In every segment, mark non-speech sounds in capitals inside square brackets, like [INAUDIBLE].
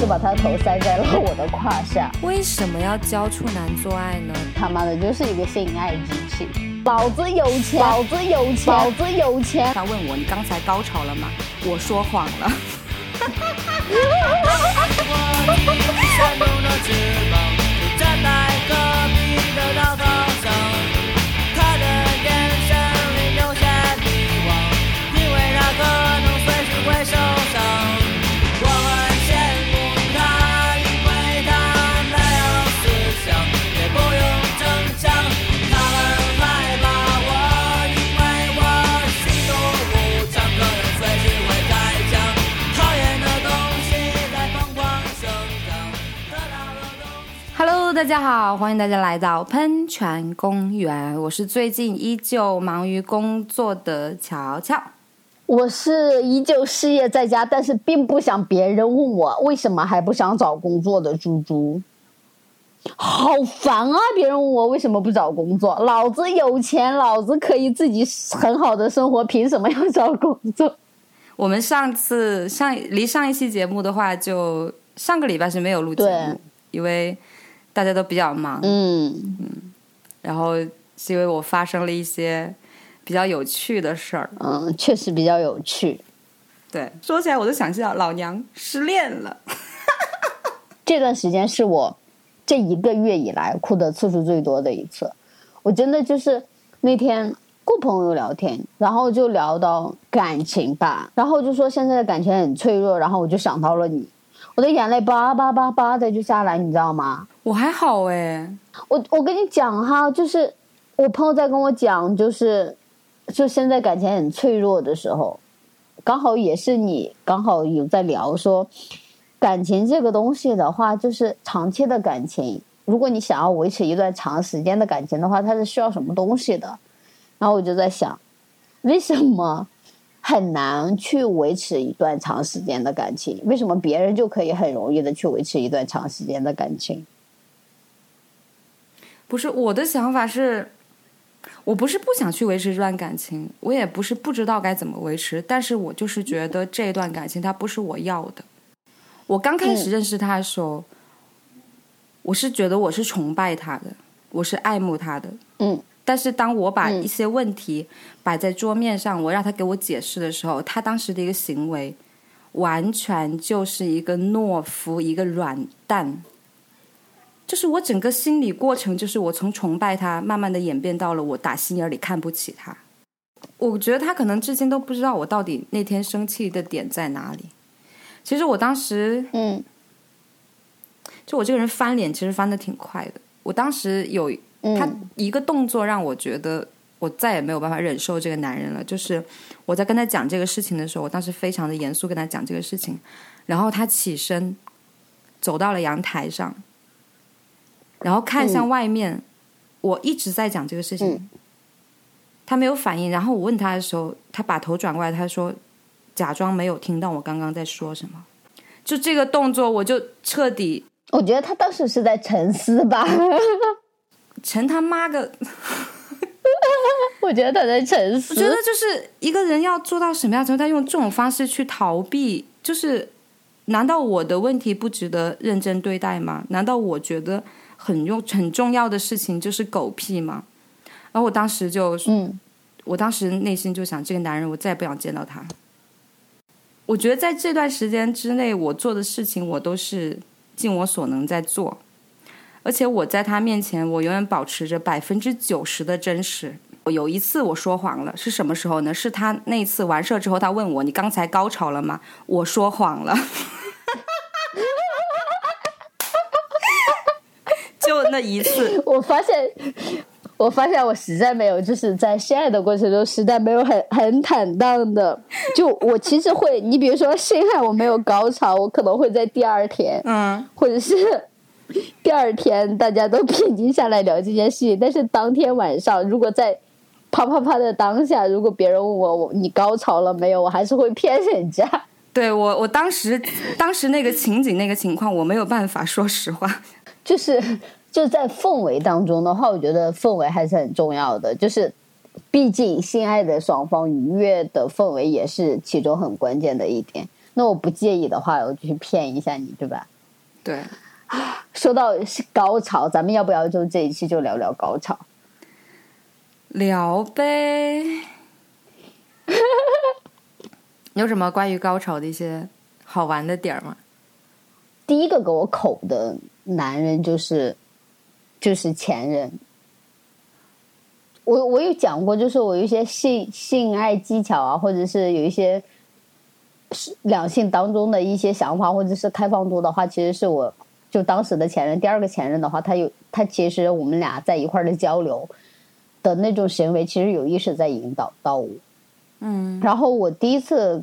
就把他头塞在了我的胯下。为什么要教处男做爱呢？他妈的，就是一个性爱机器。老子有钱，老子有钱，老子有钱。他问我你刚才高潮了吗？我说谎了。[LAUGHS] [LAUGHS] 大家好，欢迎大家来到喷泉公园。我是最近依旧忙于工作的乔乔，我是依旧失业在家，但是并不想别人问我为什么还不想找工作的猪猪。好烦啊！别人问我为什么不找工作，老子有钱，老子可以自己很好的生活，凭什么要找工作？我们上次上离上一期节目的话，就上个礼拜是没有录节目，因为。大家都比较忙，嗯嗯，然后是因为我发生了一些比较有趣的事儿，嗯，确实比较有趣。对，说起来我都想到老娘失恋了。[LAUGHS] 这段时间是我这一个月以来哭的次数最多的一次。我真的就是那天跟朋友聊天，然后就聊到感情吧，然后就说现在的感情很脆弱，然后我就想到了你。我的眼泪叭叭叭叭的就下来，你知道吗？我还好哎，我我跟你讲哈，就是我朋友在跟我讲，就是就现在感情很脆弱的时候，刚好也是你刚好有在聊说，感情这个东西的话，就是长期的感情，如果你想要维持一段长时间的感情的话，它是需要什么东西的？然后我就在想，为什么？很难去维持一段长时间的感情，为什么别人就可以很容易的去维持一段长时间的感情？不是我的想法是，我不是不想去维持这段感情，我也不是不知道该怎么维持，但是我就是觉得这段感情它不是我要的。我刚开始认识他的时候，我是觉得我是崇拜他的，我是爱慕他的，嗯。但是当我把一些问题摆在桌面上，我让他给我解释的时候，他当时的一个行为，完全就是一个懦夫，一个软蛋。就是我整个心理过程，就是我从崇拜他，慢慢的演变到了我打心眼里看不起他。我觉得他可能至今都不知道我到底那天生气的点在哪里。其实我当时，嗯，就我这个人翻脸其实翻的挺快的。我当时有。他一个动作让我觉得我再也没有办法忍受这个男人了。就是我在跟他讲这个事情的时候，我当时非常的严肃跟他讲这个事情，然后他起身走到了阳台上，然后看向外面。我一直在讲这个事情，他没有反应。然后我问他的时候，他把头转过来，他说：“假装没有听到我刚刚在说什么。”就这个动作，我就彻底。我觉得他当时是在沉思吧。[LAUGHS] 沉他妈个！[LAUGHS] 我觉得他在沉思。我觉得就是一个人要做到什么样程度，他用这种方式去逃避，就是难道我的问题不值得认真对待吗？难道我觉得很用很重要的事情就是狗屁嘛？然后我当时就，嗯，我当时内心就想，这个男人我再也不想见到他。我觉得在这段时间之内，我做的事情我都是尽我所能在做。而且我在他面前，我永远保持着百分之九十的真实。有一次我说谎了，是什么时候呢？是他那次完事之后，他问我：“你刚才高潮了吗？”我说谎了，就那一次。[LAUGHS] 我发现，我发现我实在没有，就是在性爱的过程中，实在没有很很坦荡的。就我其实会，你比如说性爱我没有高潮，我可能会在第二天，嗯，或者是。第二天大家都 [LAUGHS] 平静下来聊这件事情，但是当天晚上，如果在啪啪啪的当下，如果别人问我我你高潮了没有，我还是会骗人家。[LAUGHS] 对我，我当时当时那个情景那个情况，我没有办法说实话。就是就在氛围当中的话，我觉得氛围还是很重要的。就是毕竟心爱的双方愉悦的氛围也是其中很关键的一点。那我不介意的话，我就去骗一下你，对吧？对。说到高潮，咱们要不要就这一期就聊聊高潮？聊呗。[LAUGHS] 有什么关于高潮的一些好玩的点儿吗？第一个给我口的男人就是就是前任。我我有讲过，就是我有一些性性爱技巧啊，或者是有一些是两性当中的一些想法，或者是开放度的话，其实是我就当时的前任。第二个前任的话，他有他其实我们俩在一块儿的交流的那种行为，其实有意识在引导到我。嗯，然后我第一次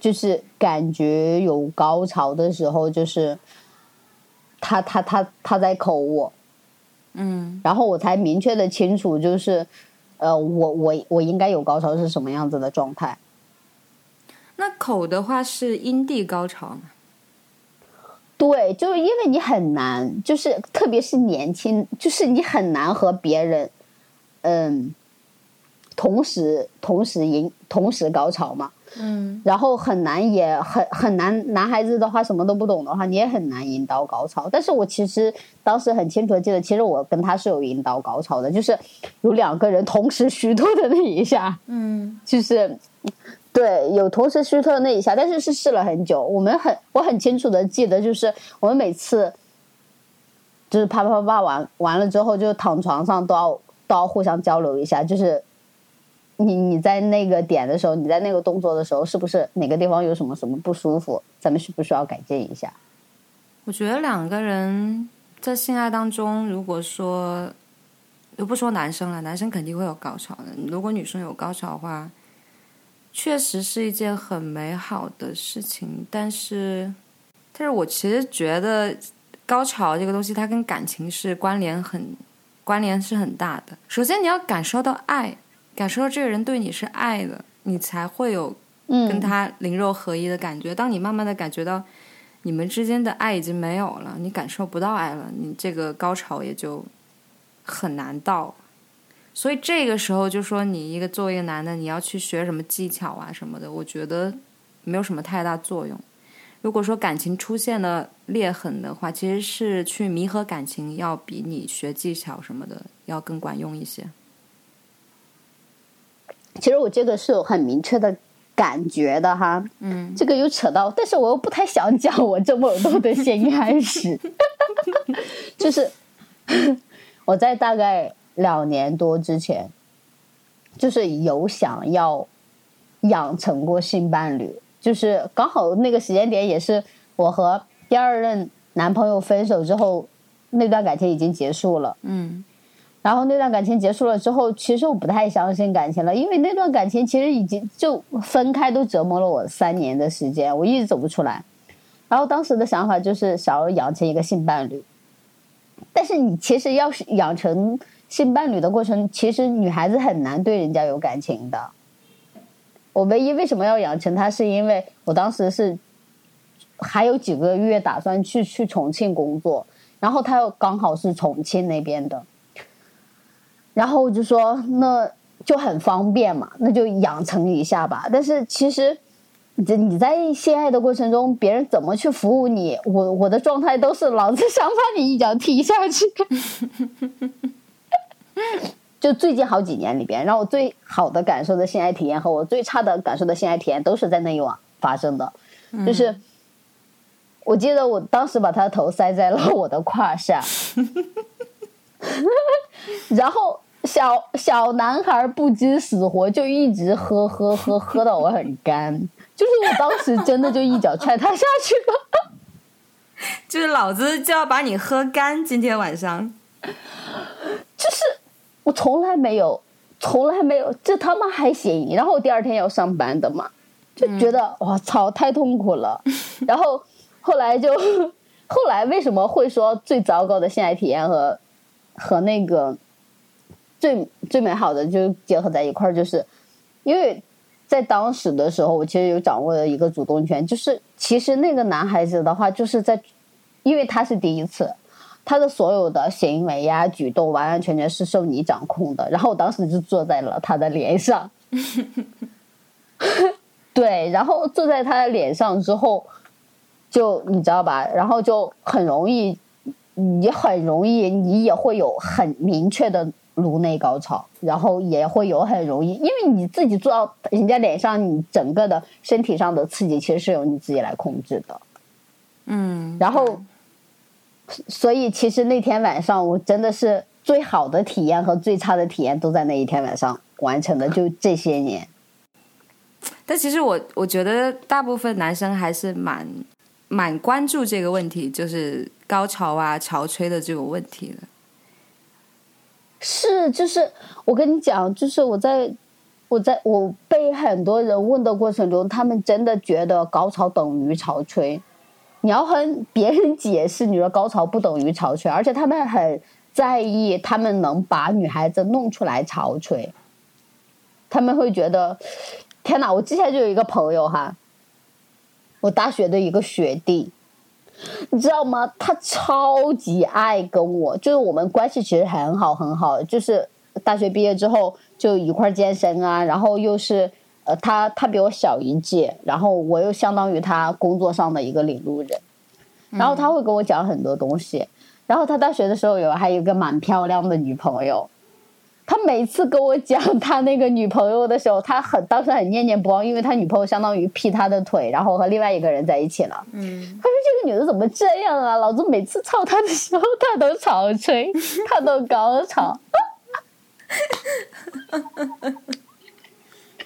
就是感觉有高潮的时候，就是他他他他在口我，嗯，然后我才明确的清楚，就是呃，我我我应该有高潮是什么样子的状态。那口的话是阴蒂高潮吗？对，就是因为你很难，就是特别是年轻，就是你很难和别人，嗯。同时，同时引，同时高潮嘛，嗯，然后很难，也很很难。男孩子的话，什么都不懂的话，你也很难引导高潮。但是我其实当时很清楚的记得，其实我跟他是有引导高潮的，就是有两个人同时虚脱的那一下，[LAUGHS] 嗯，就是对，有同时虚脱的那一下，但是是试了很久。我们很，我很清楚的记得，就是我们每次就是啪啪啪完完了之后，就躺床上都要都要互相交流一下，就是。你你在那个点的时候，你在那个动作的时候，是不是哪个地方有什么什么不舒服？咱们需不需要改进一下？我觉得两个人在性爱当中，如果说，又不说男生了，男生肯定会有高潮的。如果女生有高潮的话，确实是一件很美好的事情。但是，但是我其实觉得高潮这个东西，它跟感情是关联很关联是很大的。首先，你要感受到爱。感受到这个人对你是爱的，你才会有跟他灵肉合一的感觉。当你慢慢的感觉到你们之间的爱已经没有了，你感受不到爱了，你这个高潮也就很难到。所以这个时候就说你一个作为一个男的，你要去学什么技巧啊什么的，我觉得没有什么太大作用。如果说感情出现了裂痕的话，其实是去弥合感情，要比你学技巧什么的要更管用一些。其实我这个是有很明确的感觉的哈，嗯，这个有扯到，但是我又不太想讲我这么多的性爱史，[LAUGHS] 就是我在大概两年多之前，就是有想要养成过性伴侣，就是刚好那个时间点也是我和第二任男朋友分手之后，那段感情已经结束了，嗯。然后那段感情结束了之后，其实我不太相信感情了，因为那段感情其实已经就分开都折磨了我三年的时间，我一直走不出来。然后当时的想法就是想要养成一个性伴侣，但是你其实要是养成性伴侣的过程，其实女孩子很难对人家有感情的。我唯一为什么要养成他，是因为我当时是还有几个月打算去去重庆工作，然后他又刚好是重庆那边的。然后我就说，那就很方便嘛，那就养成一下吧。但是其实，你你在性爱的过程中，别人怎么去服务你，我我的状态都是老子想把你一脚踢下去。[LAUGHS] 就最近好几年里边，让我最好的感受的性爱体验和我最差的感受的性爱体验，都是在那一晚发生的。[LAUGHS] 就是我记得我当时把他的头塞在了我的胯下，[LAUGHS] 然后。小小男孩不知死活，就一直喝喝喝喝到我很干，就是我当时真的就一脚踹他下去了，[LAUGHS] 就是老子就要把你喝干，今天晚上，[LAUGHS] 就是我从来没有，从来没有，这他妈还行。然后我第二天要上班的嘛，就觉得哇操，太痛苦了。[LAUGHS] 然后后来就后来为什么会说最糟糕的性爱体验和和那个。最最美好的就结合在一块儿，就是因为在当时的时候，我其实有掌握了一个主动权。就是其实那个男孩子的话，就是在，因为他是第一次，他的所有的行为呀、举动完完全全是受你掌控的。然后我当时就坐在了他的脸上，[LAUGHS] 对，然后坐在他的脸上之后，就你知道吧？然后就很容易，你很容易，你也会有很明确的颅内高潮，然后也会有很容易，因为你自己做到人家脸上，你整个的身体上的刺激其实是由你自己来控制的。嗯，然后，所以其实那天晚上我真的是最好的体验和最差的体验都在那一天晚上完成的，就这些年。但其实我我觉得大部分男生还是蛮蛮关注这个问题，就是高潮啊、潮吹的这个问题的。是，就是我跟你讲，就是我在我在我被很多人问的过程中，他们真的觉得高潮等于潮吹。你要和别人解释，你说高潮不等于潮吹，而且他们很在意，他们能把女孩子弄出来潮吹，他们会觉得。天哪！我之前就有一个朋友哈，我大学的一个学弟，你知道吗？他超级爱跟我，就是我们关系其实很好很好，就是大学毕业之后就一块健身啊，然后又是呃，他他比我小一届，然后我又相当于他工作上的一个领路人，然后他会跟我讲很多东西，然后他大学的时候有还有一个蛮漂亮的女朋友。他每次跟我讲他那个女朋友的时候，他很当时很念念不忘，因为他女朋友相当于劈他的腿，然后和另外一个人在一起了。嗯，他说这个女的怎么这样啊？老子每次操她的时候，她都潮吹，她都高潮。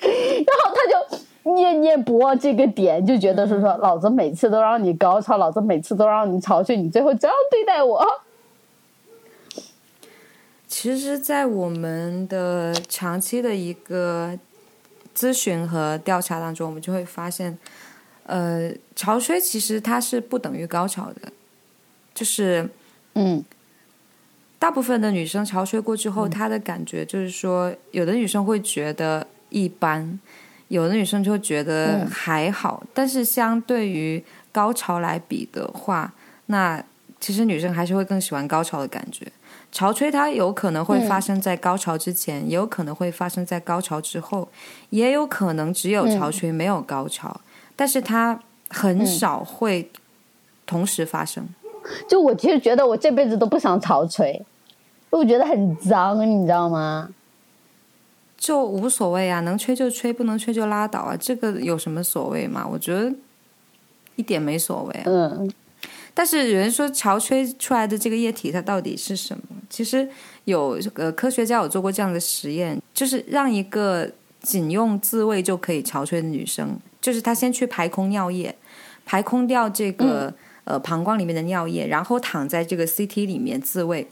然后他就念念不忘这个点，就觉得是说，老子每次都让你高潮，老子每次都让你潮吹，你最后这样对待我。其实，在我们的长期的一个咨询和调查当中，我们就会发现，呃，潮吹其实它是不等于高潮的，就是，嗯，大部分的女生潮吹过之后，她的感觉就是说，有的女生会觉得一般，有的女生就会觉得还好，但是相对于高潮来比的话，那其实女生还是会更喜欢高潮的感觉。潮吹它有可能会发生在高潮之前，也有可能会发生在高潮之后，也有可能只有潮吹没有高潮，但是它很少会同时发生。就我其实觉得我这辈子都不想潮吹，我觉得很脏，你知道吗？就无所谓啊，能吹就吹，不能吹就拉倒啊，这个有什么所谓嘛？我觉得一点没所谓。嗯。但是有人说潮吹出来的这个液体它到底是什么？其实有呃科学家有做过这样的实验，就是让一个仅用自慰就可以潮吹的女生，就是她先去排空尿液，排空掉这个呃膀胱里面的尿液，然后躺在这个 CT 里面自慰。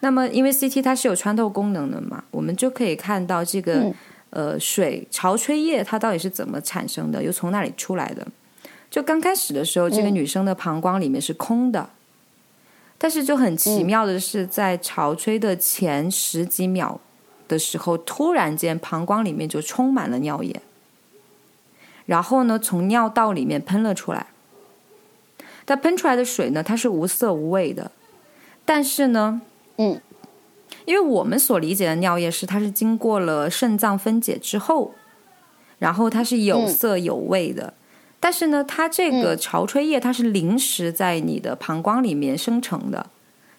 那么因为 CT 它是有穿透功能的嘛，我们就可以看到这个呃水潮吹液它到底是怎么产生的，又从那里出来的。就刚开始的时候，这个女生的膀胱里面是空的，但是就很奇妙的是，在潮吹的前十几秒的时候，突然间膀胱里面就充满了尿液，然后呢，从尿道里面喷了出来。它喷出来的水呢，它是无色无味的，但是呢，嗯，因为我们所理解的尿液是它是经过了肾脏分解之后，然后它是有色有味的。但是呢，它这个潮吹液它是临时在你的膀胱里面生成的，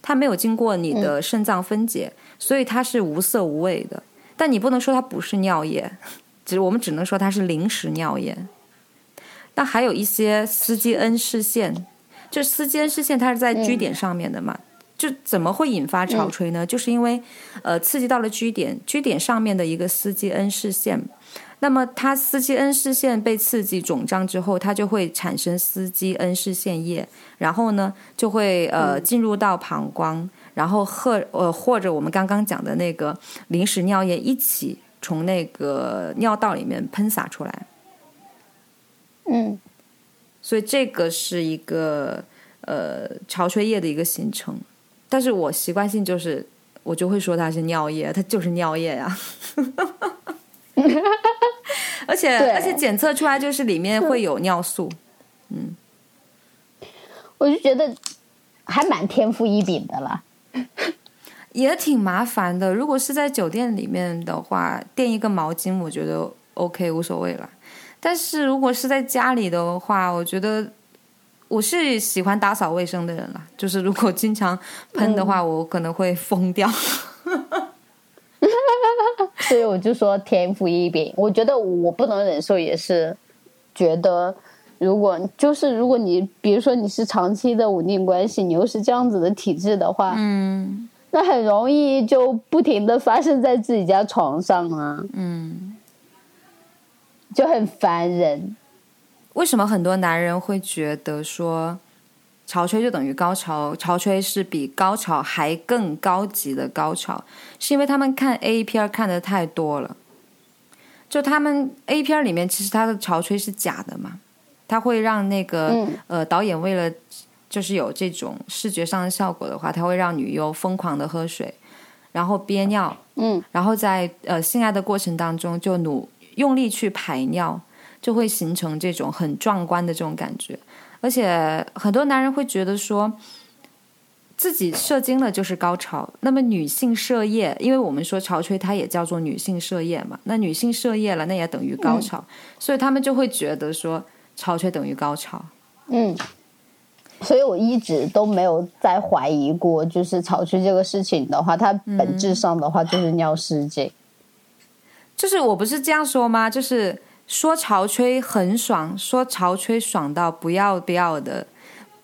它没有经过你的肾脏分解，所以它是无色无味的。但你不能说它不是尿液，[LAUGHS] 只我们只能说它是临时尿液。那还有一些司基恩视线，就司基恩视线它是在 G 点上面的嘛？就怎么会引发潮吹呢？就是因为呃刺激到了 G 点，G 点上面的一个司基恩视线。那么，它司基恩视线被刺激肿胀之后，它就会产生司基恩视线液，然后呢，就会呃进入到膀胱，然后和呃或者我们刚刚讲的那个临时尿液一起从那个尿道里面喷洒出来。嗯，所以这个是一个呃潮吹液的一个形成，但是我习惯性就是我就会说它是尿液，它就是尿液呀。[LAUGHS] 而且而且检测出来就是里面会有尿素，嗯，我就觉得还蛮天赋异禀的了，[LAUGHS] 也挺麻烦的。如果是在酒店里面的话，垫一个毛巾，我觉得 OK 无所谓了。但是如果是在家里的话，我觉得我是喜欢打扫卫生的人了。就是如果经常喷的话，我可能会疯掉。所以我就说天赋异禀。我觉得我不能忍受，也是觉得如果就是如果你比如说你是长期的稳定关系，你又是这样子的体质的话，嗯那很容易就不停的发生在自己家床上啊，嗯。就很烦人。为什么很多男人会觉得说潮吹就等于高潮？潮吹是比高潮还更高级的高潮，是因为他们看 A 片看的太多了。就他们 A 片里面，其实他的潮吹是假的嘛，他会让那个、嗯呃导演为了就是有这种视觉上的效果的话，他会让女优疯狂的喝水，然后憋尿，嗯然后在呃性爱的过程当中就努用力去排尿，就会形成这种很壮观的这种感觉。而且很多男人会觉得说，自己射精了就是高潮。那么女性射液，因为我们说潮吹它也叫做女性射液嘛，那女性射液了，那也等于高潮，所以他们就会觉得说潮吹等于高潮。嗯，所以我一直都没有再怀疑过，就是潮吹这个事情的话，它本质上的话就是尿失禁。就是我不是这样说吗？就是说潮吹很爽，说潮吹爽到不要不要的，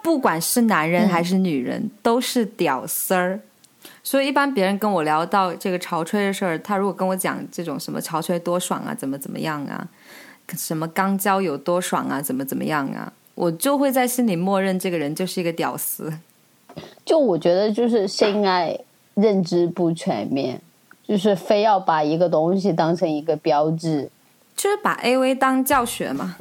不管是男人还是女人，都是屌丝儿。所以一般别人跟我聊到这个潮吹的事儿，他如果跟我讲这种什么潮吹多爽啊，怎么怎么样啊，什么肛交有多爽啊，怎么怎么样啊，我就会在心里默认这个人就是一个屌丝。就我觉得，就是性爱认知不全面，就是非要把一个东西当成一个标志。就是把 A V 当教学嘛。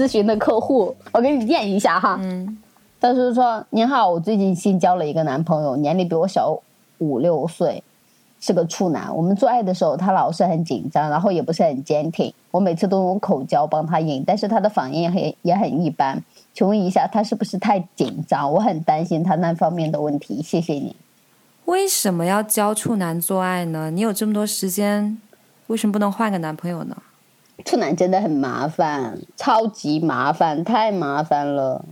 咨询的客户，我给你念一下哈。嗯他是说：“您好，我最近新交了一个男朋友，年龄比我小五六岁，是个处男。我们做爱的时候，他老是很紧张，然后也不是很坚挺。我每次都用口交帮他硬，但是他的反应很也很一般。请问一下，他是不是太紧张？我很担心他那方面的问题。谢谢你。为什么要教处男做爱呢？你有这么多时间，为什么不能换个男朋友呢？处男真的很麻烦，超级麻烦，太麻烦了，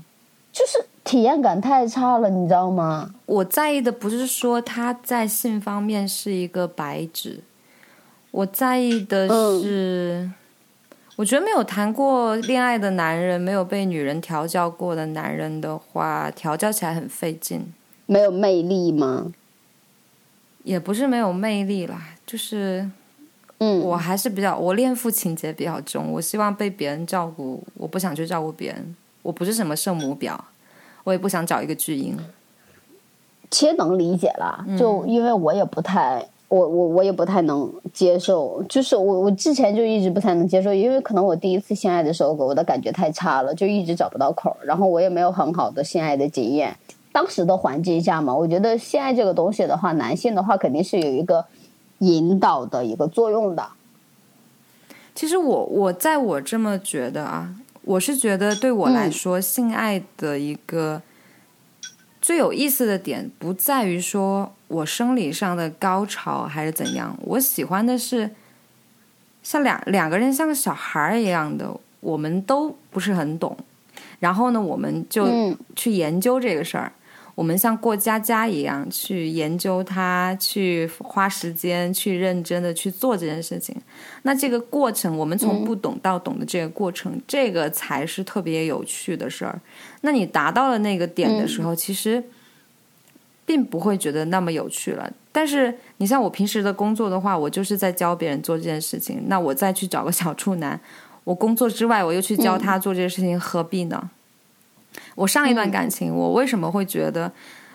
就是体验感太差了，你知道吗？我在意的不是说他在性方面是一个白纸，我在意的是，我觉得没有谈过恋爱的男人，没有被女人调教过的男人的话，调教起来很费劲，没有魅力吗？也不是没有魅力啦，就是嗯，我还是比较我恋父情节比较重，我希望被别人照顾，我不想去照顾别人，我不是什么圣母婊，我也不想找一个巨婴。其实能理解啦，就因为我也不太，我我我也不太能接受，就是我我之前就一直不太能接受，因为可能我第一次性爱的时候给我的感觉太差了，就一直找不到口，然后我也没有很好的性爱的经验。当时的环境下嘛，我觉得性爱这个东西的话，男性的话肯定是有一个引导的一个作用的。其实我我在我这么觉得啊，我是觉得对我来说，性爱的一个最有意思的点，不在于说我生理上的高潮还是怎样，我喜欢的是像两两个人像个小孩儿一样的，我们都不是很懂，然后呢，我们就嗯去研究这个事儿。我们像过家家一样去研究它，去花时间，去认真的去做这件事情。那这个过程，我们从不懂到懂的这个过程，这个才是特别有趣的事儿。那你达到了那个点的时候，其实并不会觉得那么有趣了。但是你像我平时的工作的话，我就是在教别人做这件事情。那我再去找个小处男，我工作之外我又去教他做这件事情，何必呢？我上一段感情，我为什么会觉得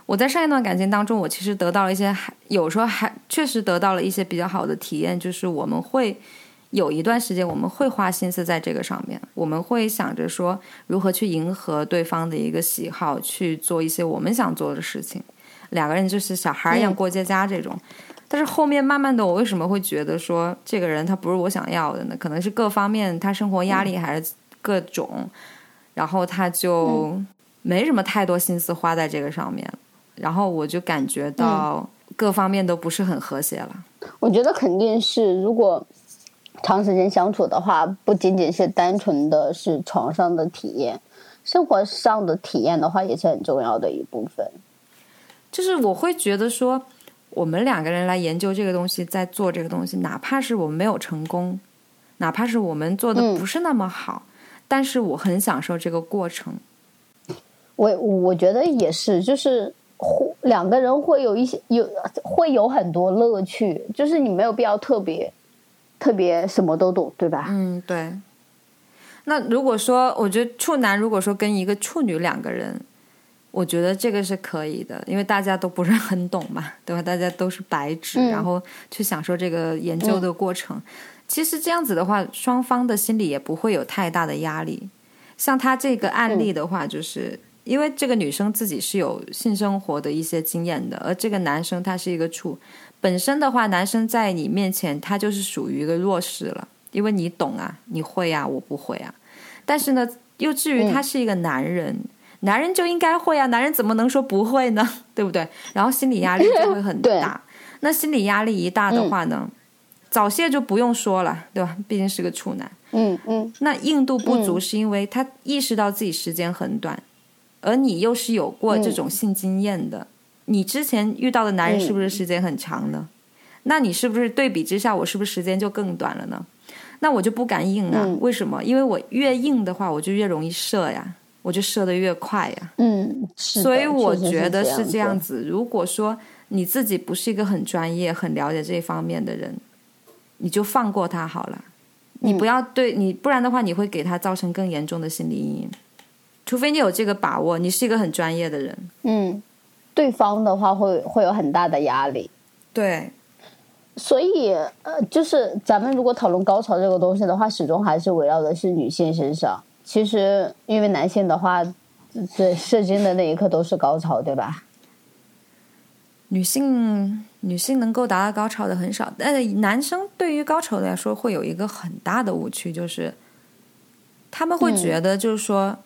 我在上一段感情当中，我其实得到了一些，还有时候还确实得到了一些比较好的体验，就是我们会有一段时间，我们会花心思在这个上面，我们会想着说如何去迎合对方的一个喜好，去做一些我们想做的事情。两个人就是小孩一样过家家这种。但是后面慢慢的，我为什么会觉得说这个人他不是我想要的呢？可能是各方面他生活压力还是各种，然后他就没什么太多心思花在这个上面，然后我就感觉到各方面都不是很和谐了。我觉得肯定是，如果长时间相处的话，不仅仅是单纯的是床上的体验，生活上的体验的话，也是很重要的一部分。就是我会觉得说，我们两个人来研究这个东西，在做这个东西，哪怕是我们没有成功，哪怕是我们做的嗯不是那么好，但是我很享受这个过程。我我觉得也是，就是会两个人会有一些有会有很多乐趣，就是你没有必要特别特别什么都懂，对吧？嗯，对。那如果说，我觉得处男如果说跟一个处女两个人，我觉得这个是可以的，因为大家都不是很懂嘛，对吧？大家都是白纸，嗯然后去享受这个研究的过程。其实这样子的话，双方的心里也不会有太大的压力。像他这个案例的话，就是、因为这个女生自己是有性生活的一些经验的，而这个男生他是一个处，本身的话，男生在你面前他就是属于一个弱势了，因为你懂啊，你会啊，我不会啊。但是呢，又至于他是一个男人，男人就应该会啊，男人怎么能说不会呢？[LAUGHS] 对不对？然后心理压力就会很 [LAUGHS] 大。那心理压力一大的话呢，早泄就不用说了，对吧？毕竟是个处男。嗯嗯那硬度不足是因为他意识到自己时间很短，而你又是有过这种性经验的，你之前遇到的男人是不是时间很长呢？那你是不是对比之下，我是不是时间就更短了呢？那我就不敢硬啊，嗯为什么？因为我越硬的话，我就越容易射呀，我就射得越快呀。嗯，是所以我觉得是是这样子。子。如果说你自己不是一个很专业、很了解这方面的人，你就放过他好了。你不要对你，不然的话，你会给他造成更严重的心理阴影。除非你有这个把握，你是一个很专业的人。嗯，对方的话会会有很大的压力。对，所以，呃，就是咱们如果讨论高潮这个东西的话，始终还是围绕的是女性身上。其实，因为男性的话，对射精的那一刻都是高潮，对吧？女性女性能够达到高潮的很少，但是男生对于高潮来说会有一个很大的误区，就是他们会觉得就是说、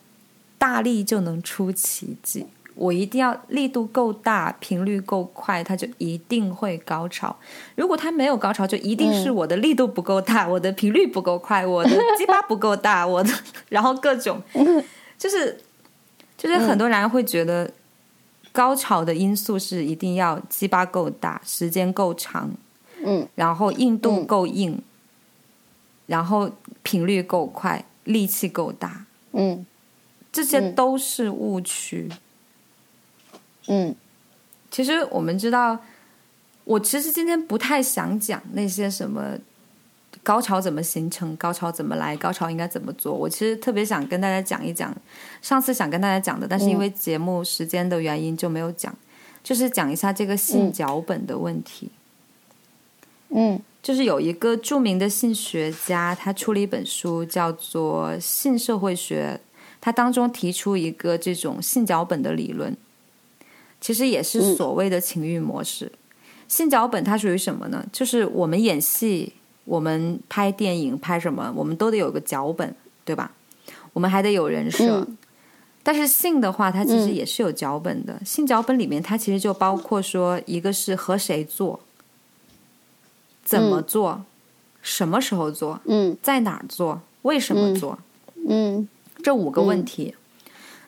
大力就能出奇迹，我一定要力度够大，频率够快，他就一定会高潮。如果他没有高潮，就一定是我的力度不够大，我的频率不够快，我的鸡巴不够大，我的 [LAUGHS] 然后各种就是就是很多人会觉得。高潮的因素是一定要鸡巴够大，时间够长，嗯，然后硬度够硬，然后频率够快，力气够大，嗯。这些都是误区。嗯。其实我们知道，我其实今天不太想讲那些什么高潮怎么形成，高潮怎么来，高潮应该怎么做。我其实特别想跟大家讲一讲，上次想跟大家讲的，但是因为节目时间的原因就没有讲，就是讲一下这个性脚本的问题。嗯就是有一个著名的性学家，他出了一本书，叫做《性社会学》，他当中提出一个这种性脚本的理论，其实也是所谓的情欲模式。性脚本它属于什么呢？就是我们演戏，我们拍电影拍什么，我们都得有个脚本，对吧？我们还得有人设。嗯但是性的话，它其实也是有脚本的。性脚本里面，它其实就包括说，一个是和谁做，怎么做，什么时候做，嗯在哪儿做，为什么做，嗯这五个问题。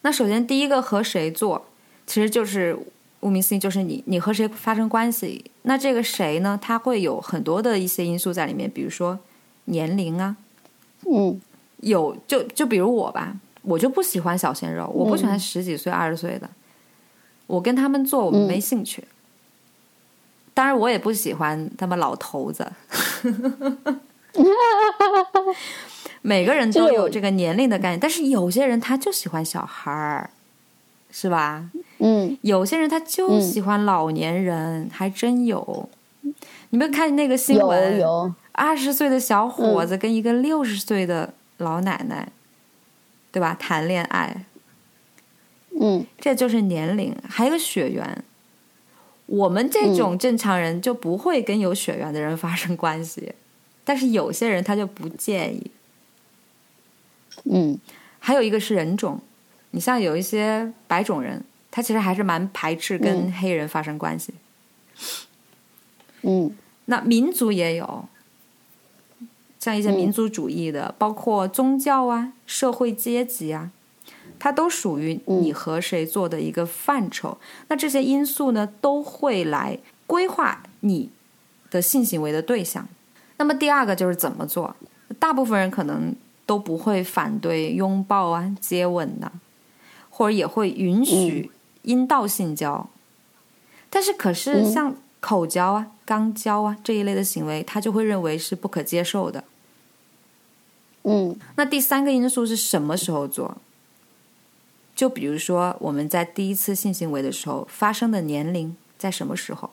那首先第一个和谁做，其实就是顾名思义，就是你你和谁发生关系。那这个谁呢？他会有很多的一些因素在里面，比如说年龄啊，嗯有就就比如我吧，我就不喜欢小鲜肉，我不喜欢十几岁、二十岁的，我跟他们做我们没兴趣。当然，我也不喜欢他们老头子。[LAUGHS] 每个人都有这个年龄的概念，但是有些人他就喜欢小孩儿，是吧？嗯有些人他就喜欢老年人，还真有。你们看那个新闻，有二十岁的小伙子跟一个六十岁的老奶奶，对吧？谈恋爱，嗯这就是年龄。还有血缘，我们这种正常人就不会跟有血缘的人发生关系，但是有些人他就不介意。嗯还有一个是人种，你像有一些白种人，他其实还是蛮排斥跟黑人发生关系。嗯那民族也有，像一些民族主义的，包括宗教啊、社会阶级啊，它都属于你和谁做的一个范畴。那这些因素呢，都会来规划你的性行为的对象。那么第二个就是怎么做，大部分人可能都不会反对拥抱啊、接吻呐、或者也会允许阴道性交。但是，可是像口交啊、肛交啊这一类的行为，他就会认为是不可接受的。嗯那第三个因素是什么时候做？就比如说我们在第一次性行为的时候发生的年龄在什么时候？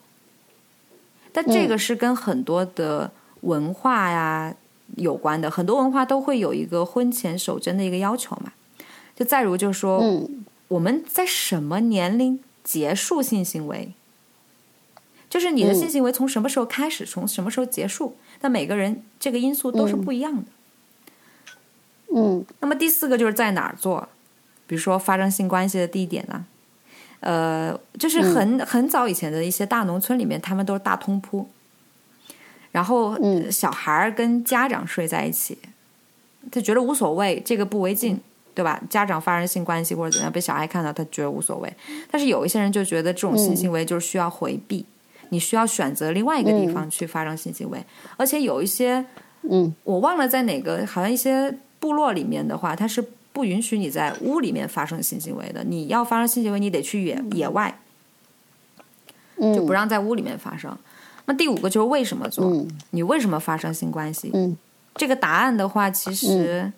但这个是跟很多的文化呀有关的，很多文化都会有一个婚前守贞的一个要求嘛。就再如就是说，嗯我们在什么年龄结束性行为？就是你的性行为从什么时候开始，从什么时候结束？那每个人这个因素都是不一样的。嗯那么第四个就是在哪儿做，比如说发生性关系的地点呢、呃，就是很、很早以前的一些大农村里面，他们都是大通铺，然后、嗯小孩儿跟家长睡在一起，他觉得无所谓，这个不违禁，对吧？家长发生性关系或者怎样被小孩看到，他觉得无所谓。但是有一些人就觉得这种性行为就是需要回避，你需要选择另外一个地方去发生性行为，而且有一些嗯我忘了在哪个，好像一些部落里面的话，它是不允许你在屋里面发生性行为的。你要发生性行为，你得去野野外，嗯，就不让在屋里面发生。那第五个就是为什么做？嗯你为什么发生性关系？嗯这个答案的话，其实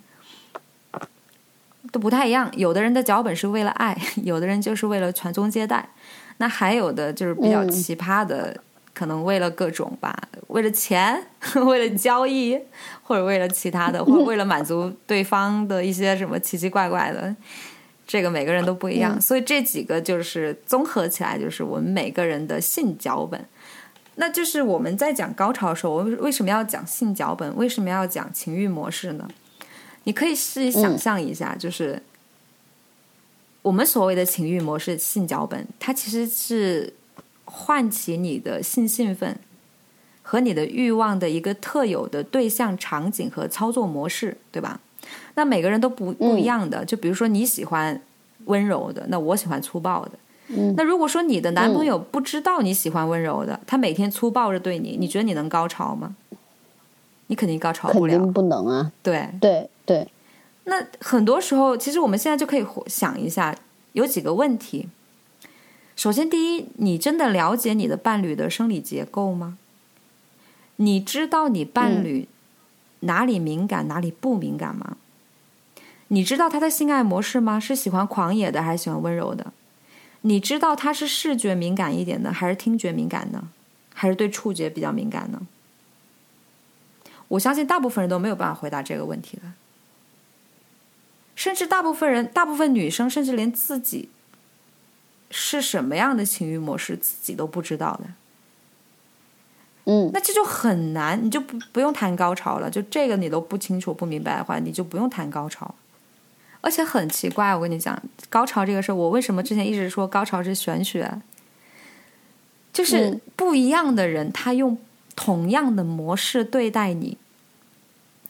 都不太一样。有的人的脚本是为了爱，[LAUGHS] 有的人就是为了传宗接代，那还有的就是比较嗯奇葩的，可能为了各种吧，为了钱，[LAUGHS] 为了交易，或者为了其他的，或者为了满足对方的一些什么奇奇怪怪的。这个每个人都不一样，所以这几个就是综合起来，就是我们每个人的性脚本。那就是我们在讲高潮的时候，我们为什么要讲性脚本？为什么要讲情欲模式呢？你可以试想象一下，就是我们所谓的情欲模式、性脚本，它其实是唤起你的性兴奋和你的欲望的一个特有的对象、场景和操作模式，对吧？那每个人都不不一样的。就比如说你喜欢温柔的，那我喜欢粗暴的。嗯那如果说你的男朋友不知道你喜欢温柔的，他每天粗暴着对你，你觉得你能高潮吗？你肯定高潮不了。肯定不能啊，对，对对，那很多时候，其实我们现在就可以想一下，有几个问题。首先，第一，你真的了解你的伴侣的生理结构吗？你知道你伴侣哪里敏感，哪里不敏感吗？你知道他的性爱模式吗？是喜欢狂野的，还是喜欢温柔的？你知道他是视觉敏感一点的，还是听觉敏感呢？还是对触觉比较敏感呢？我相信大部分人都没有办法回答这个问题的。甚至大部分人，大部分女生，甚至连自己是什么样的情欲模式自己都不知道的。嗯那这就很难，你就不不用谈高潮了。就这个你都不清楚不明白的话，你就不用谈高潮。而且很奇怪，我跟你讲，高潮这个事儿，我为什么之前一直说高潮是玄学？就是嗯不一样的人，他用同样的模式对待你，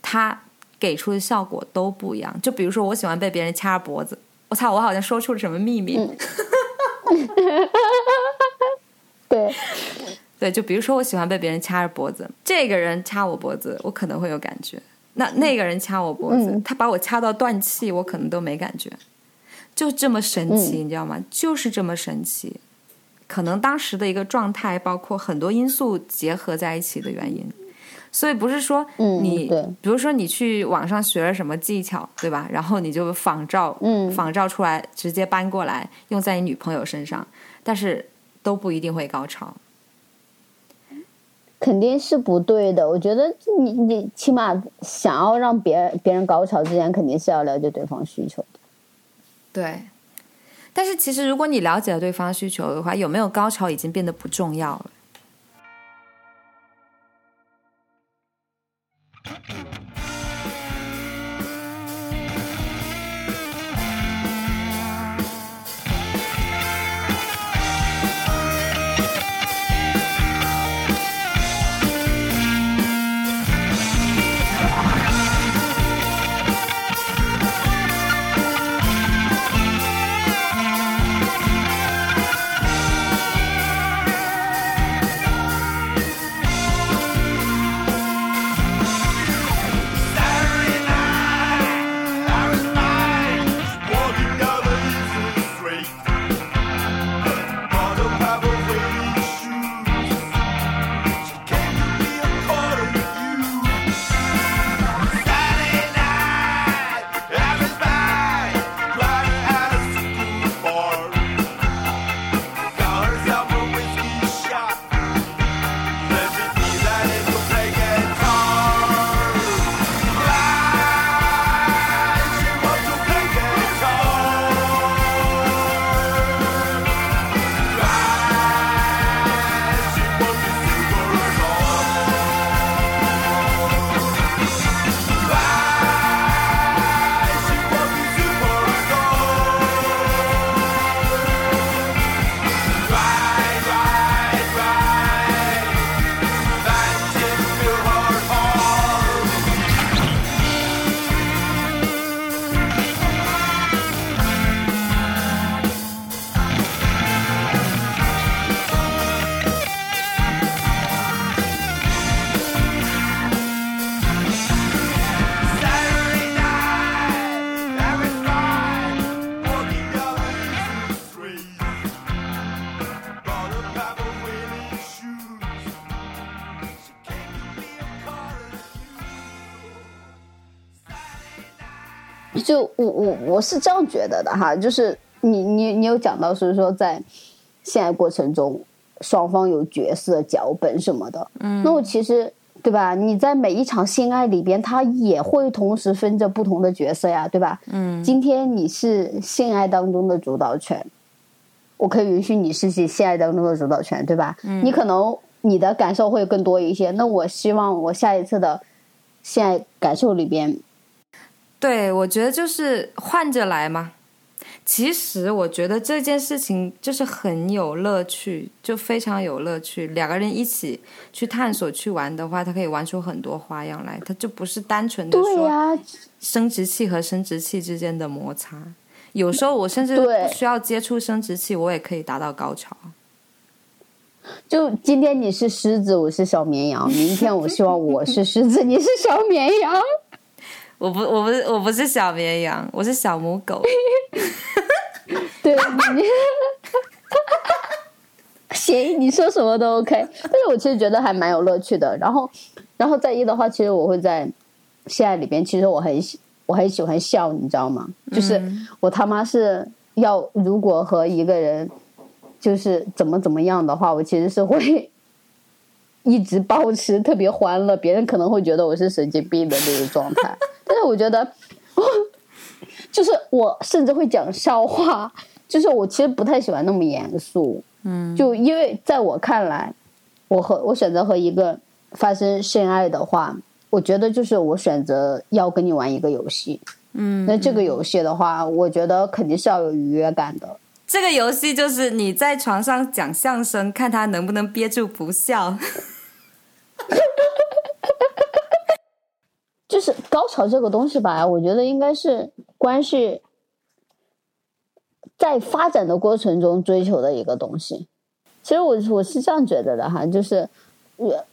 他给出的效果都不一样。就比如说，我喜欢被别人掐着脖子，我操，我好像说出了什么秘密。[LAUGHS] 对，对，就比如说我喜欢被别人掐着脖子，这个人掐我脖子，我可能会有感觉；那那个人掐我脖子，嗯他把我掐到断气，我可能都没感觉。就这么神奇，你知道吗？就是这么神奇。可能当时的一个状态，包括很多因素结合在一起的原因。所以不是说嗯你，对比如说你去网上学了什么技巧，对吧？然后你就仿照，嗯仿照出来，直接搬过来用在你女朋友身上，但是都不一定会高潮。肯定是不对的。我觉得你你起码想要让别人别人高潮之前，肯定是要了解对方需求的。对，但是其实如果你了解了对方需求的话，有没有高潮已经变得不重要了。我是这样觉得的哈，就是你你你有讲到是说在性爱过程中双方有角色脚本什么的，嗯，那我其实对吧？你在每一场性爱里边，他也会同时分着不同的角色呀，对吧？嗯，今天你是性爱当中的主导权，我可以允许你是性爱当中的主导权，对吧？嗯，你可能你的感受会更多一些，那我希望我下一次的性爱感受里边，对，我觉得就是换着来嘛。其实我觉得这件事情就是很有乐趣，就非常有乐趣。两个人一起去探索、去玩的话，他可以玩出很多花样来。他就不是单纯的说对呀、生殖器和生殖器之间的摩擦。有时候我甚至不需要接触生殖器，我也可以达到高潮。就今天你是狮子，我是小绵羊；明天我希望我是狮子，你是小绵羊。我不，我不是，我不是小绵羊，我是小母狗。[LAUGHS] 对，你 [LAUGHS] 行，你说什么都 OK。但是我其实觉得还蛮有乐趣的。然后，然后再一的话，其实我会在现在里边，其实我很喜我很喜欢笑，你知道吗？就是我他妈是要如果和一个人就是怎么怎么样的话，我其实是会 [LAUGHS] 一直保持特别欢乐，别人可能会觉得我是神经病的那种状态。但是我觉得，[LAUGHS] 就是我甚至会讲笑话，就是我其实不太喜欢那么严肃。嗯，就因为在我看来，我和我选择和一个发生性爱的话，我觉得就是我选择要跟你玩一个游戏。嗯，那这个游戏的话，我觉得肯定是要有愉悦感的。这个游戏就是你在床上讲相声，看他能不能憋住不笑。[LAUGHS] 高潮这个东西吧，我觉得应该是关系在发展的过程中追求的一个东西。其实我我是这样觉得的哈，就是呃，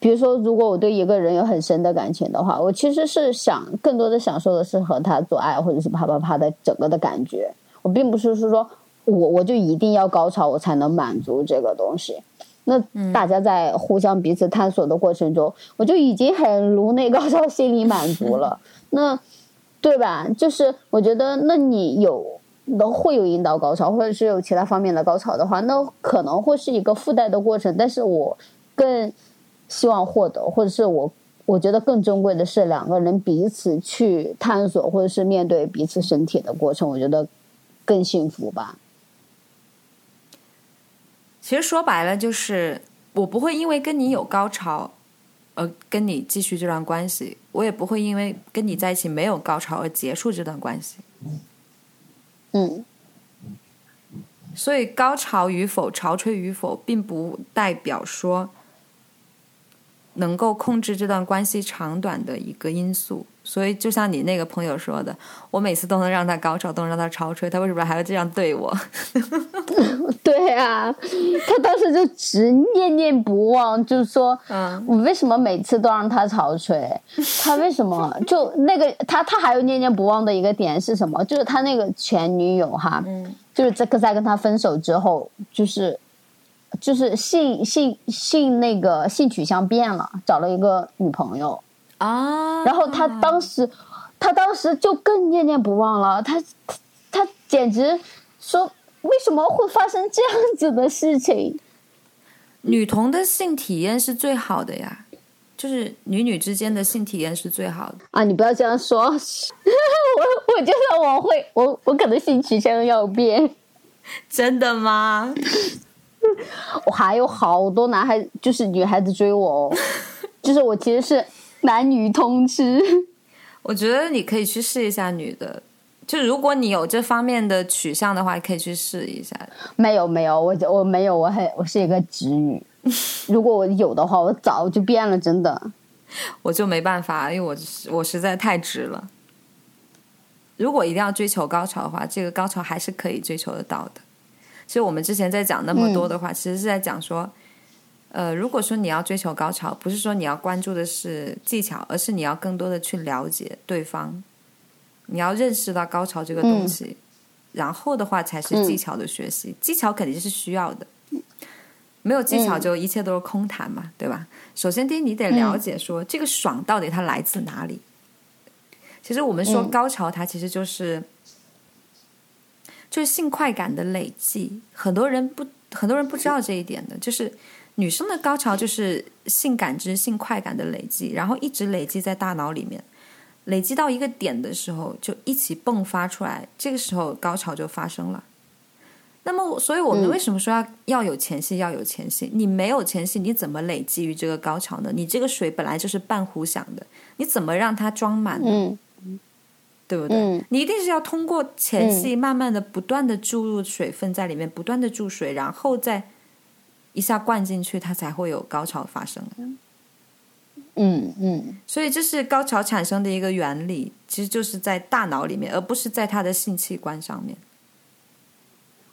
比如说，如果我对一个人有很深的感情的话，我其实是想更多的享受的是和他做爱或者是啪啪啪的整个的感觉。我并不是是说我我就一定要高潮我才能满足这个东西。那大家在互相彼此探索的过程中，我就已经很颅内高潮、心理满足了。[LAUGHS] 那对吧？就是我觉得，那你有能会有引导高潮，或者是有其他方面的高潮的话，那可能会是一个附带的过程。但是我更希望获得，或者是我我觉得更珍贵的是两个人彼此去探索，或者是面对彼此身体的过程，我觉得更幸福吧。其实说白了，就是我不会因为跟你有高潮，而跟你继续这段关系；我也不会因为跟你在一起没有高潮而结束这段关系。嗯所以，高潮与否、潮吹与否，并不代表说能够控制这段关系长短的一个因素。所以，就像你那个朋友说的，我每次都能让他高潮，都能让他潮吹，他为什么还要这样对我？[LAUGHS] 对啊，他当时就直念念不忘，就是说，嗯我为什么每次都让他潮吹？他为什么就那个他他还有念念不忘的一个点是什么？就是他那个前女友哈，嗯就是在在跟他分手之后，就是就是性性性那个性取向变了，找了一个女朋友，啊，然后他当时，他当时就更念念不忘了，他他他简直说为什么会发生这样子的事情？女童的性体验是最好的呀，就是女女之间的性体验是最好的。啊，你不要这样说，[LAUGHS] 我我觉得我会，我我可能性取向要变。真的吗？[LAUGHS] 我还有好多男孩，就是女孩子追我哦，[LAUGHS] 就是我其实是 [LAUGHS] 男女通吃。我觉得你可以去试一下女的，就如果你有这方面的取向的话，可以去试一下。没有没有，我我没有，我很我是一个直女。[LAUGHS] 如果我有的话，我早就变了，真的。我就没办法，因为我我实在太直了。如果一定要追求高潮的话，这个高潮还是可以追求得到的。其实我们之前在讲那么多的话，其实是在讲说，呃，如果说你要追求高潮，不是说你要关注的是技巧，而是你要更多的去了解对方，你要认识到高潮这个东西，然后的话才是技巧的学习。技巧肯定是需要的，没有技巧就一切都是空谈嘛，对吧？首先第一，你得了解说、这个爽到底它来自哪里。其实我们说嗯高潮，它其实就是、就是性快感的累积。很多人不很多人不知道这一点的，就是女生的高潮就是性感知、性快感的累积，然后一直累积在大脑里面，累积到一个点的时候就一起迸发出来，这个时候高潮就发生了。那么，所以我们嗯为什么说要、要有前戏？要有前戏，你没有前戏，你怎么累积于这个高潮呢？你这个水本来就是半壶响的，你怎么让它装满呢？嗯对不对？嗯你一定是要通过前戏，慢慢的、不断的注入水分在里面，不断的注水，然后再一下灌进去，它才会有高潮发生。嗯嗯所以这是高潮产生的一个原理，其实就是在大脑里面，而不是在他的性器官上面。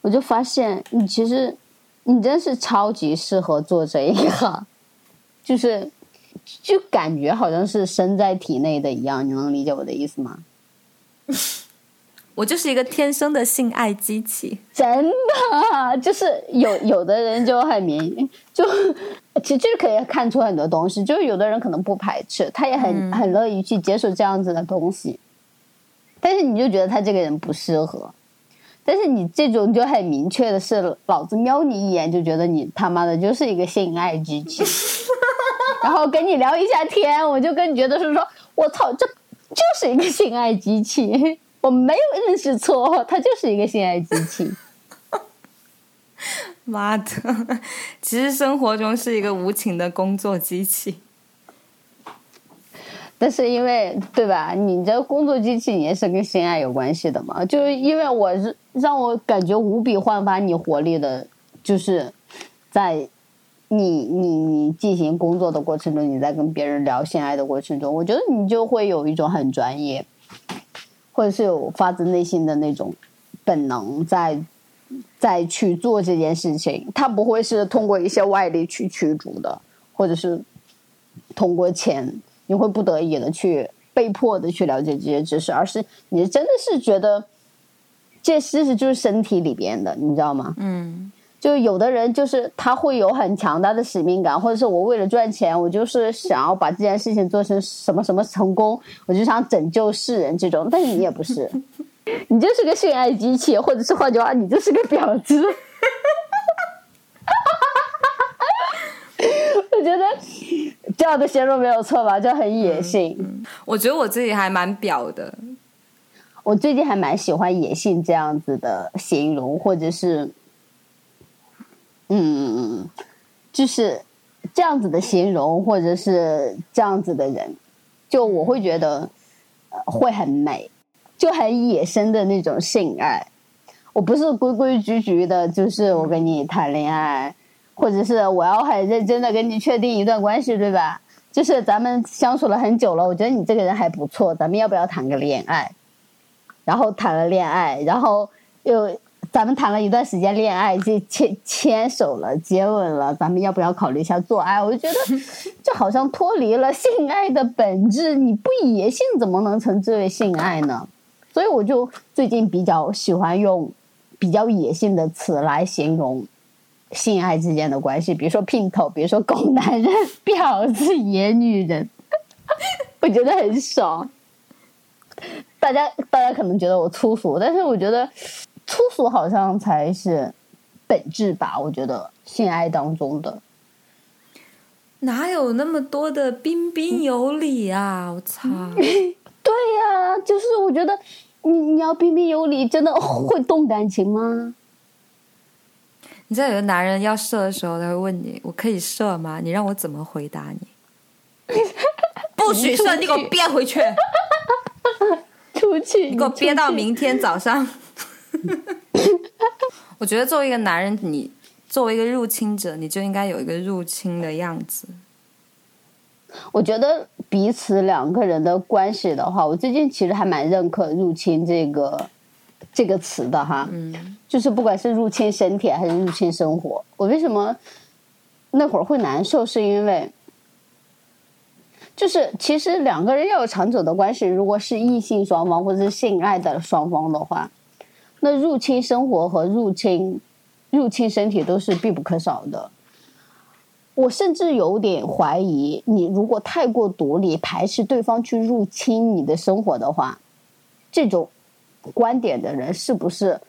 我就发现你其实你真是超级适合做这一行，[LAUGHS] 就是就感觉好像是身在体内的一样，你能理解我的意思吗？[LAUGHS] 我就是一个天生的性爱机器。真的，就是有有的人就很明，就其实就是可以看出很多东西，就是有的人可能不排斥，他也很、很乐意去接受这样子的东西，但是你就觉得他这个人不适合。但是你这种就很明确的是，老子瞄你一眼就觉得你他妈的就是一个性爱机器，[LAUGHS] 然后跟你聊一下天，我就跟你觉得是说，我操，这就是一个性爱机器，我没有认识错，它就是一个性爱机器。[LAUGHS] 妈的，其实生活中是一个无情的工作机器。但是因为对吧，你这工作机器也是跟性爱有关系的嘛，就是因为我是让我感觉无比焕发你活力的，就是在你你你进行工作的过程中，你在跟别人聊性爱的过程中，我觉得你就会有一种很专业，或者是有发自内心的那种本能在在去做这件事情，他不会是通过一些外力去驱逐的，或者是通过钱，你会不得已的去被迫的去了解这些知识，而是你真的是觉得这知识就是身体里边的，你知道吗？嗯，就有的人就是他会有很强大的使命感，或者是我为了赚钱，我就是想要把这件事情做成什么什么成功，我就想拯救世人这种。但是你也不是，[LAUGHS] 你就是个性爱机器，或者是换句话，你就是个婊子。[LAUGHS] 我觉得这样的形容没有错吧，就很野性。我觉得我自己还蛮婊的。我最近还蛮喜欢野性这样子的形容，或者是，嗯嗯嗯嗯，就是这样子的形容，或者是这样子的人，就我会觉得、会很美，就很野生的那种性爱。我不是规规矩矩的，就是我跟你谈恋爱，或者是我要很认真的跟你确定一段关系，对吧？就是咱们相处了很久了，我觉得你这个人还不错，咱们要不要谈个恋爱？然后谈了恋爱，然后又咱们谈了一段时间恋爱，就牵牵手了，接吻了，咱们要不要考虑一下做爱？我就觉得 [LAUGHS] 这好像脱离了性爱的本质，你不野性怎么能称之为性爱呢？所以我就最近比较喜欢用比较野性的词来形容性爱之间的关系，比如说姘头，比如说狗男人、婊子、野女人，[LAUGHS] 我觉得很爽。大家大家可能觉得我粗俗，但是我觉得粗俗好像才是本质吧。我觉得性爱当中的，哪有那么多的彬彬有礼啊！我操！[LAUGHS] 对呀、就是我觉得你你要彬彬有礼，真的会动感情吗？你知道有的男人要射的时候，他会问你：“我可以射吗？”你让我怎么回答你？[LAUGHS] 不许射！你给我憋回去！[LAUGHS] 出去，你给我憋到明天早上。[LAUGHS] 我觉得作为一个男人，你作为一个入侵者，你就应该有一个入侵的样子。我觉得彼此两个人的关系的话，我最近其实还蛮认可“入侵”这个这个词的哈。嗯，就是不管是入侵身体还是入侵生活，我为什么那会儿会难受？是因为就是其实两个人要有长久的关系，如果是异性双方或者是性爱的双方的话，那入侵生活和入侵入侵身体都是必不可少的。我甚至有点怀疑，你如果太过独立，排斥对方去入侵你的生活的话，这种观点的人是不是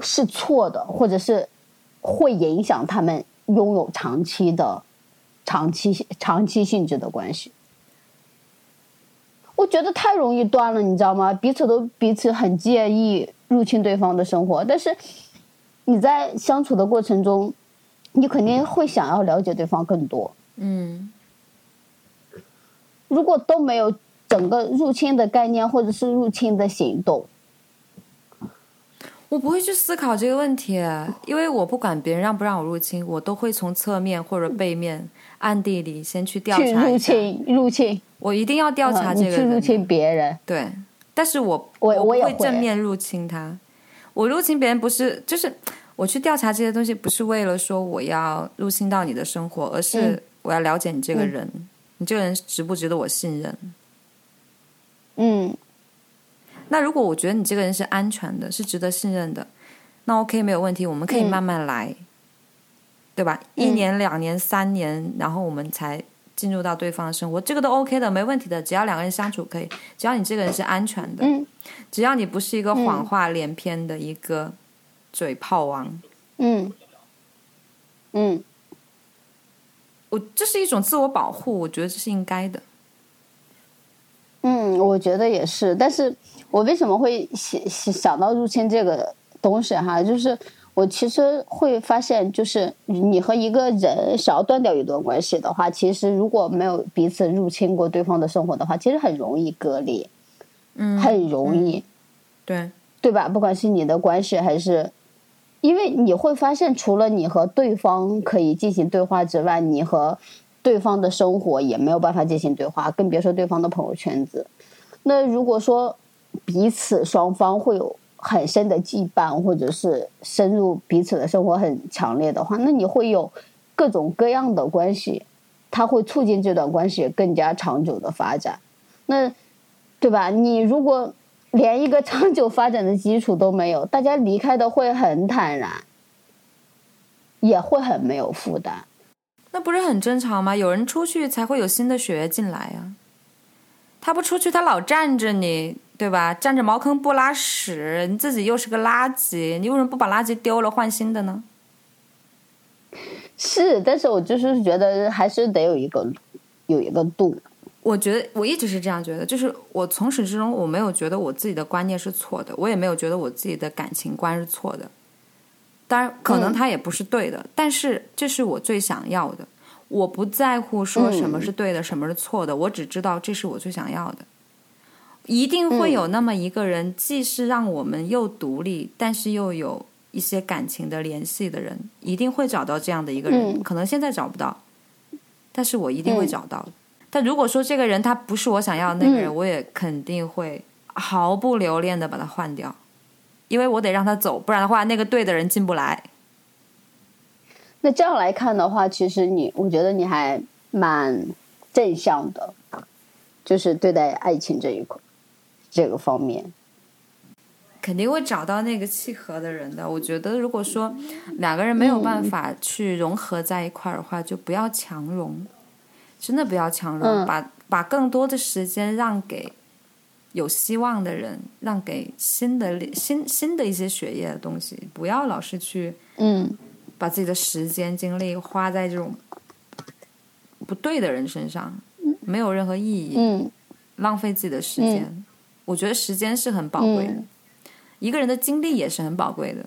是错的，或者是会影响他们拥有长期的、长期长期性质的关系？我觉得太容易断了，你知道吗？彼此都彼此很介意入侵对方的生活，但是你在相处的过程中，你肯定会想要了解对方更多。嗯，如果都没有整个入侵的概念，或者是入侵的行动，我不会去思考这个问题，因为我不管别人让不让我入侵，我都会从侧面或者背面、暗地里先去调去入查一下。侵入侵，我一定要调查这个。去入侵别人，对，但是我我我也会正面入侵他。我入侵别人不是，就是我去调查这些东西，不是为了说我要入侵到你的生活，而是嗯我要了解你这个嗯人，你这个人值不值得我信任。嗯那如果我觉得你这个人是安全的，是值得信任的，那 OK 没有问题，我们可以嗯慢慢来，对吧？一年、两年、三年，然后我们才进入到对方的生活，这个都 OK 的，没问题的。只要两个人相处可以，只要你这个人是安全的，嗯只要你不是一个谎话连篇的一个嘴炮王，嗯嗯，我这是一种自我保护，我觉得这是应该的。嗯，我觉得也是，但是我为什么会想想想到入侵这个东西哈？就是我我其实会发现，就是你和一个人想要断掉一段关系的话，其实如果没有彼此入侵过对方的生活的话，其实很容易割裂，嗯，很容易。对，对吧？不管是你的关系还是，因为你会发现，除了你和对方可以进行对话之外，你和对方的生活也没有办法进行对话，更别说对方的朋友圈子。那如果说彼此双方会有很深的羁绊，或者是深入彼此的生活很强烈的话，那你会有各种各样的关系，它会促进这段关系更加长久的发展。那对吧？你如果连一个长久发展的基础都没有，大家离开的会很坦然，也会很没有负担。那不是很正常吗？有人出去才会有新的血液进来啊。他不出去，他老站着你，对吧？占着茅坑不拉屎，你自己又是个垃圾，你为什么不把垃圾丢了换新的呢？是，但是我就是觉得还是得有一个有一个度。我觉得我一直是这样觉得，就是我从始至终我没有觉得我自己的观念是错的，我也没有觉得我自己的感情观是错的。当然，可能它也不是对的，但是这是我最想要的。我不在乎说什么是对的，什么是错的，我只知道这是我最想要的。一定会有那么一个人，既是让我们又独立，但是又有一些感情的联系的人，一定会找到这样的一个人。嗯可能现在找不到，但是我一定会找到的。但如果说这个人他不是我想要的那个人，嗯我也肯定会毫不留恋的把他换掉，因为我得让他走，不然的话那个对的人进不来。那这样来看的话，其实你，我觉得你还蛮正向的，就是对待爱情这一块这个方面。肯定会找到那个契合的人的。我觉得，如果说两个人没有办法去融合在一块儿的话，就不要强融，真的不要强融，嗯把把更多的时间让给有希望的人，让给新的新新的一些血液的东西，不要老是去嗯把自己的时间精力花在这种不对的人身上，没有任何意义，嗯浪费自己的时间。我觉得时间是很宝贵的。嗯一个人的精力也是很宝贵的。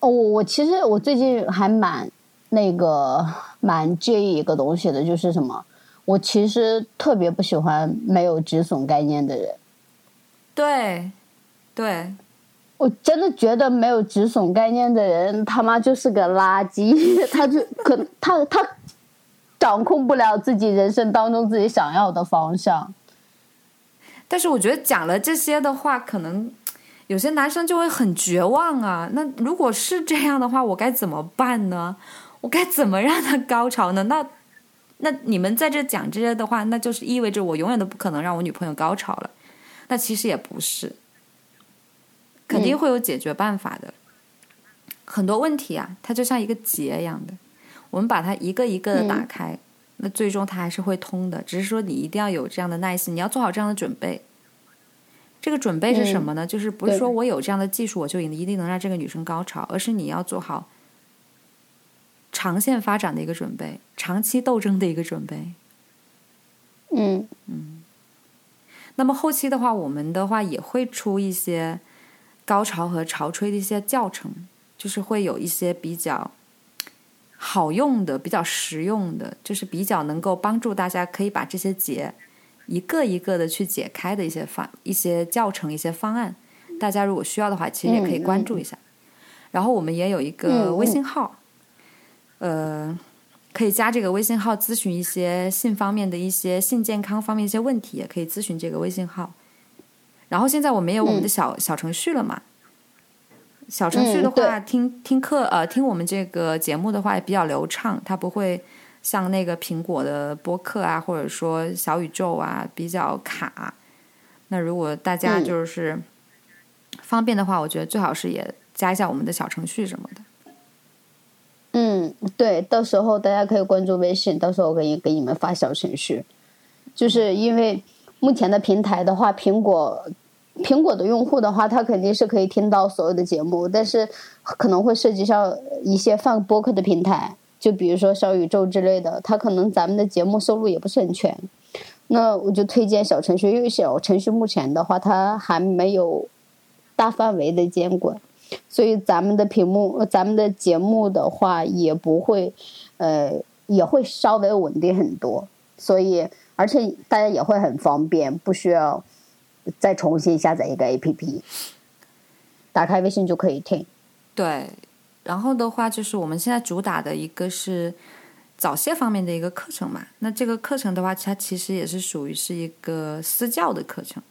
哦，我我其实我最近还蛮那个蛮介意一个东西的，就是什么？我其实特别不喜欢没有止损概念的人。对，对，我真的觉得没有止损概念的人，他妈就是个垃圾。[LAUGHS] 他就可他他掌控不了自己人生当中自己想要的方向。但是我觉得讲了这些的话，可能有些男生就会很绝望啊。那如果是这样的话，我该怎么办呢？我该怎么让他高潮呢？那那你们在这讲这些的话，那就是意味着我永远都不可能让我女朋友高潮了。那其实也不是，肯定会有解决办法的。很多问题啊，它就像一个结一样的，我们把它一个一个的打开，那最终它还是会通的。只是说你一定要有这样的耐心，你要做好这样的准备。这个准备是什么呢？就是不是说我有这样的技术，我就一定能让这个女生高潮，而是你要做好长线发展的一个准备，长期斗争的一个准备。嗯嗯那么后期的话，我们的话也会出一些高潮和潮吹的一些教程，就是会有一些比较好用的、比较实用的，就是比较能够帮助大家可以把这些结一个一个的去解开的一些方、一些教程、一些方案。大家如果需要的话，其实也可以关注一下。然后我们也有一个嗯微信号，呃，可以加这个微信号咨询一些性方面的一些性健康方面一些问题，也可以咨询这个微信号。然后现在我们也有我们的小、小程序了嘛？小程序的话，嗯听听课呃，听我们这个节目的话也比较流畅，它不会像那个苹果的播客啊，或者说小宇宙啊比较卡。那如果大家嗯就是方便的话，我觉得最好是也加一下我们的小程序什么的。嗯，对，到时候大家可以关注微信，到时候我可以给你们发小程序。就是因为目前的平台的话，苹果苹果的用户的话，他肯定是可以听到所有的节目，但是可能会涉及到一些放播客的平台，就比如说小宇宙之类的，它可能咱们的节目收录也不是很全。那我就推荐小程序，因为小程序目前的话，它还没有大范围的监管。所以咱们的屏幕，咱们的节目的话也不会，呃，也会稍微稳定很多。所以，而且大家也会很方便，不需要再重新下载一个 APP，打开微信就可以听。对，然后的话就是我们现在主打的一个是早泄方面的一个课程嘛。那这个课程的话，它其实也是属于是一个私教的课程，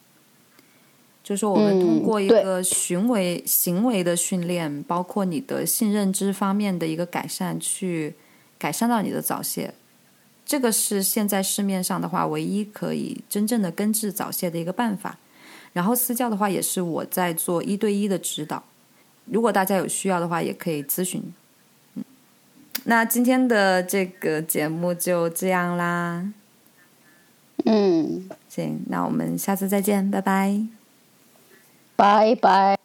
就是说我们通过一个行为、行为的训练，包括你的性认知方面的一个改善，去改善到你的早泄。这个是现在市面上的话唯一可以真正的根治早泄的一个办法。然后私教的话，也是我在做一对一的指导。如果大家有需要的话，也可以咨询。嗯，那今天的这个节目就这样啦。嗯，行，那我们下次再见，拜拜。拜拜。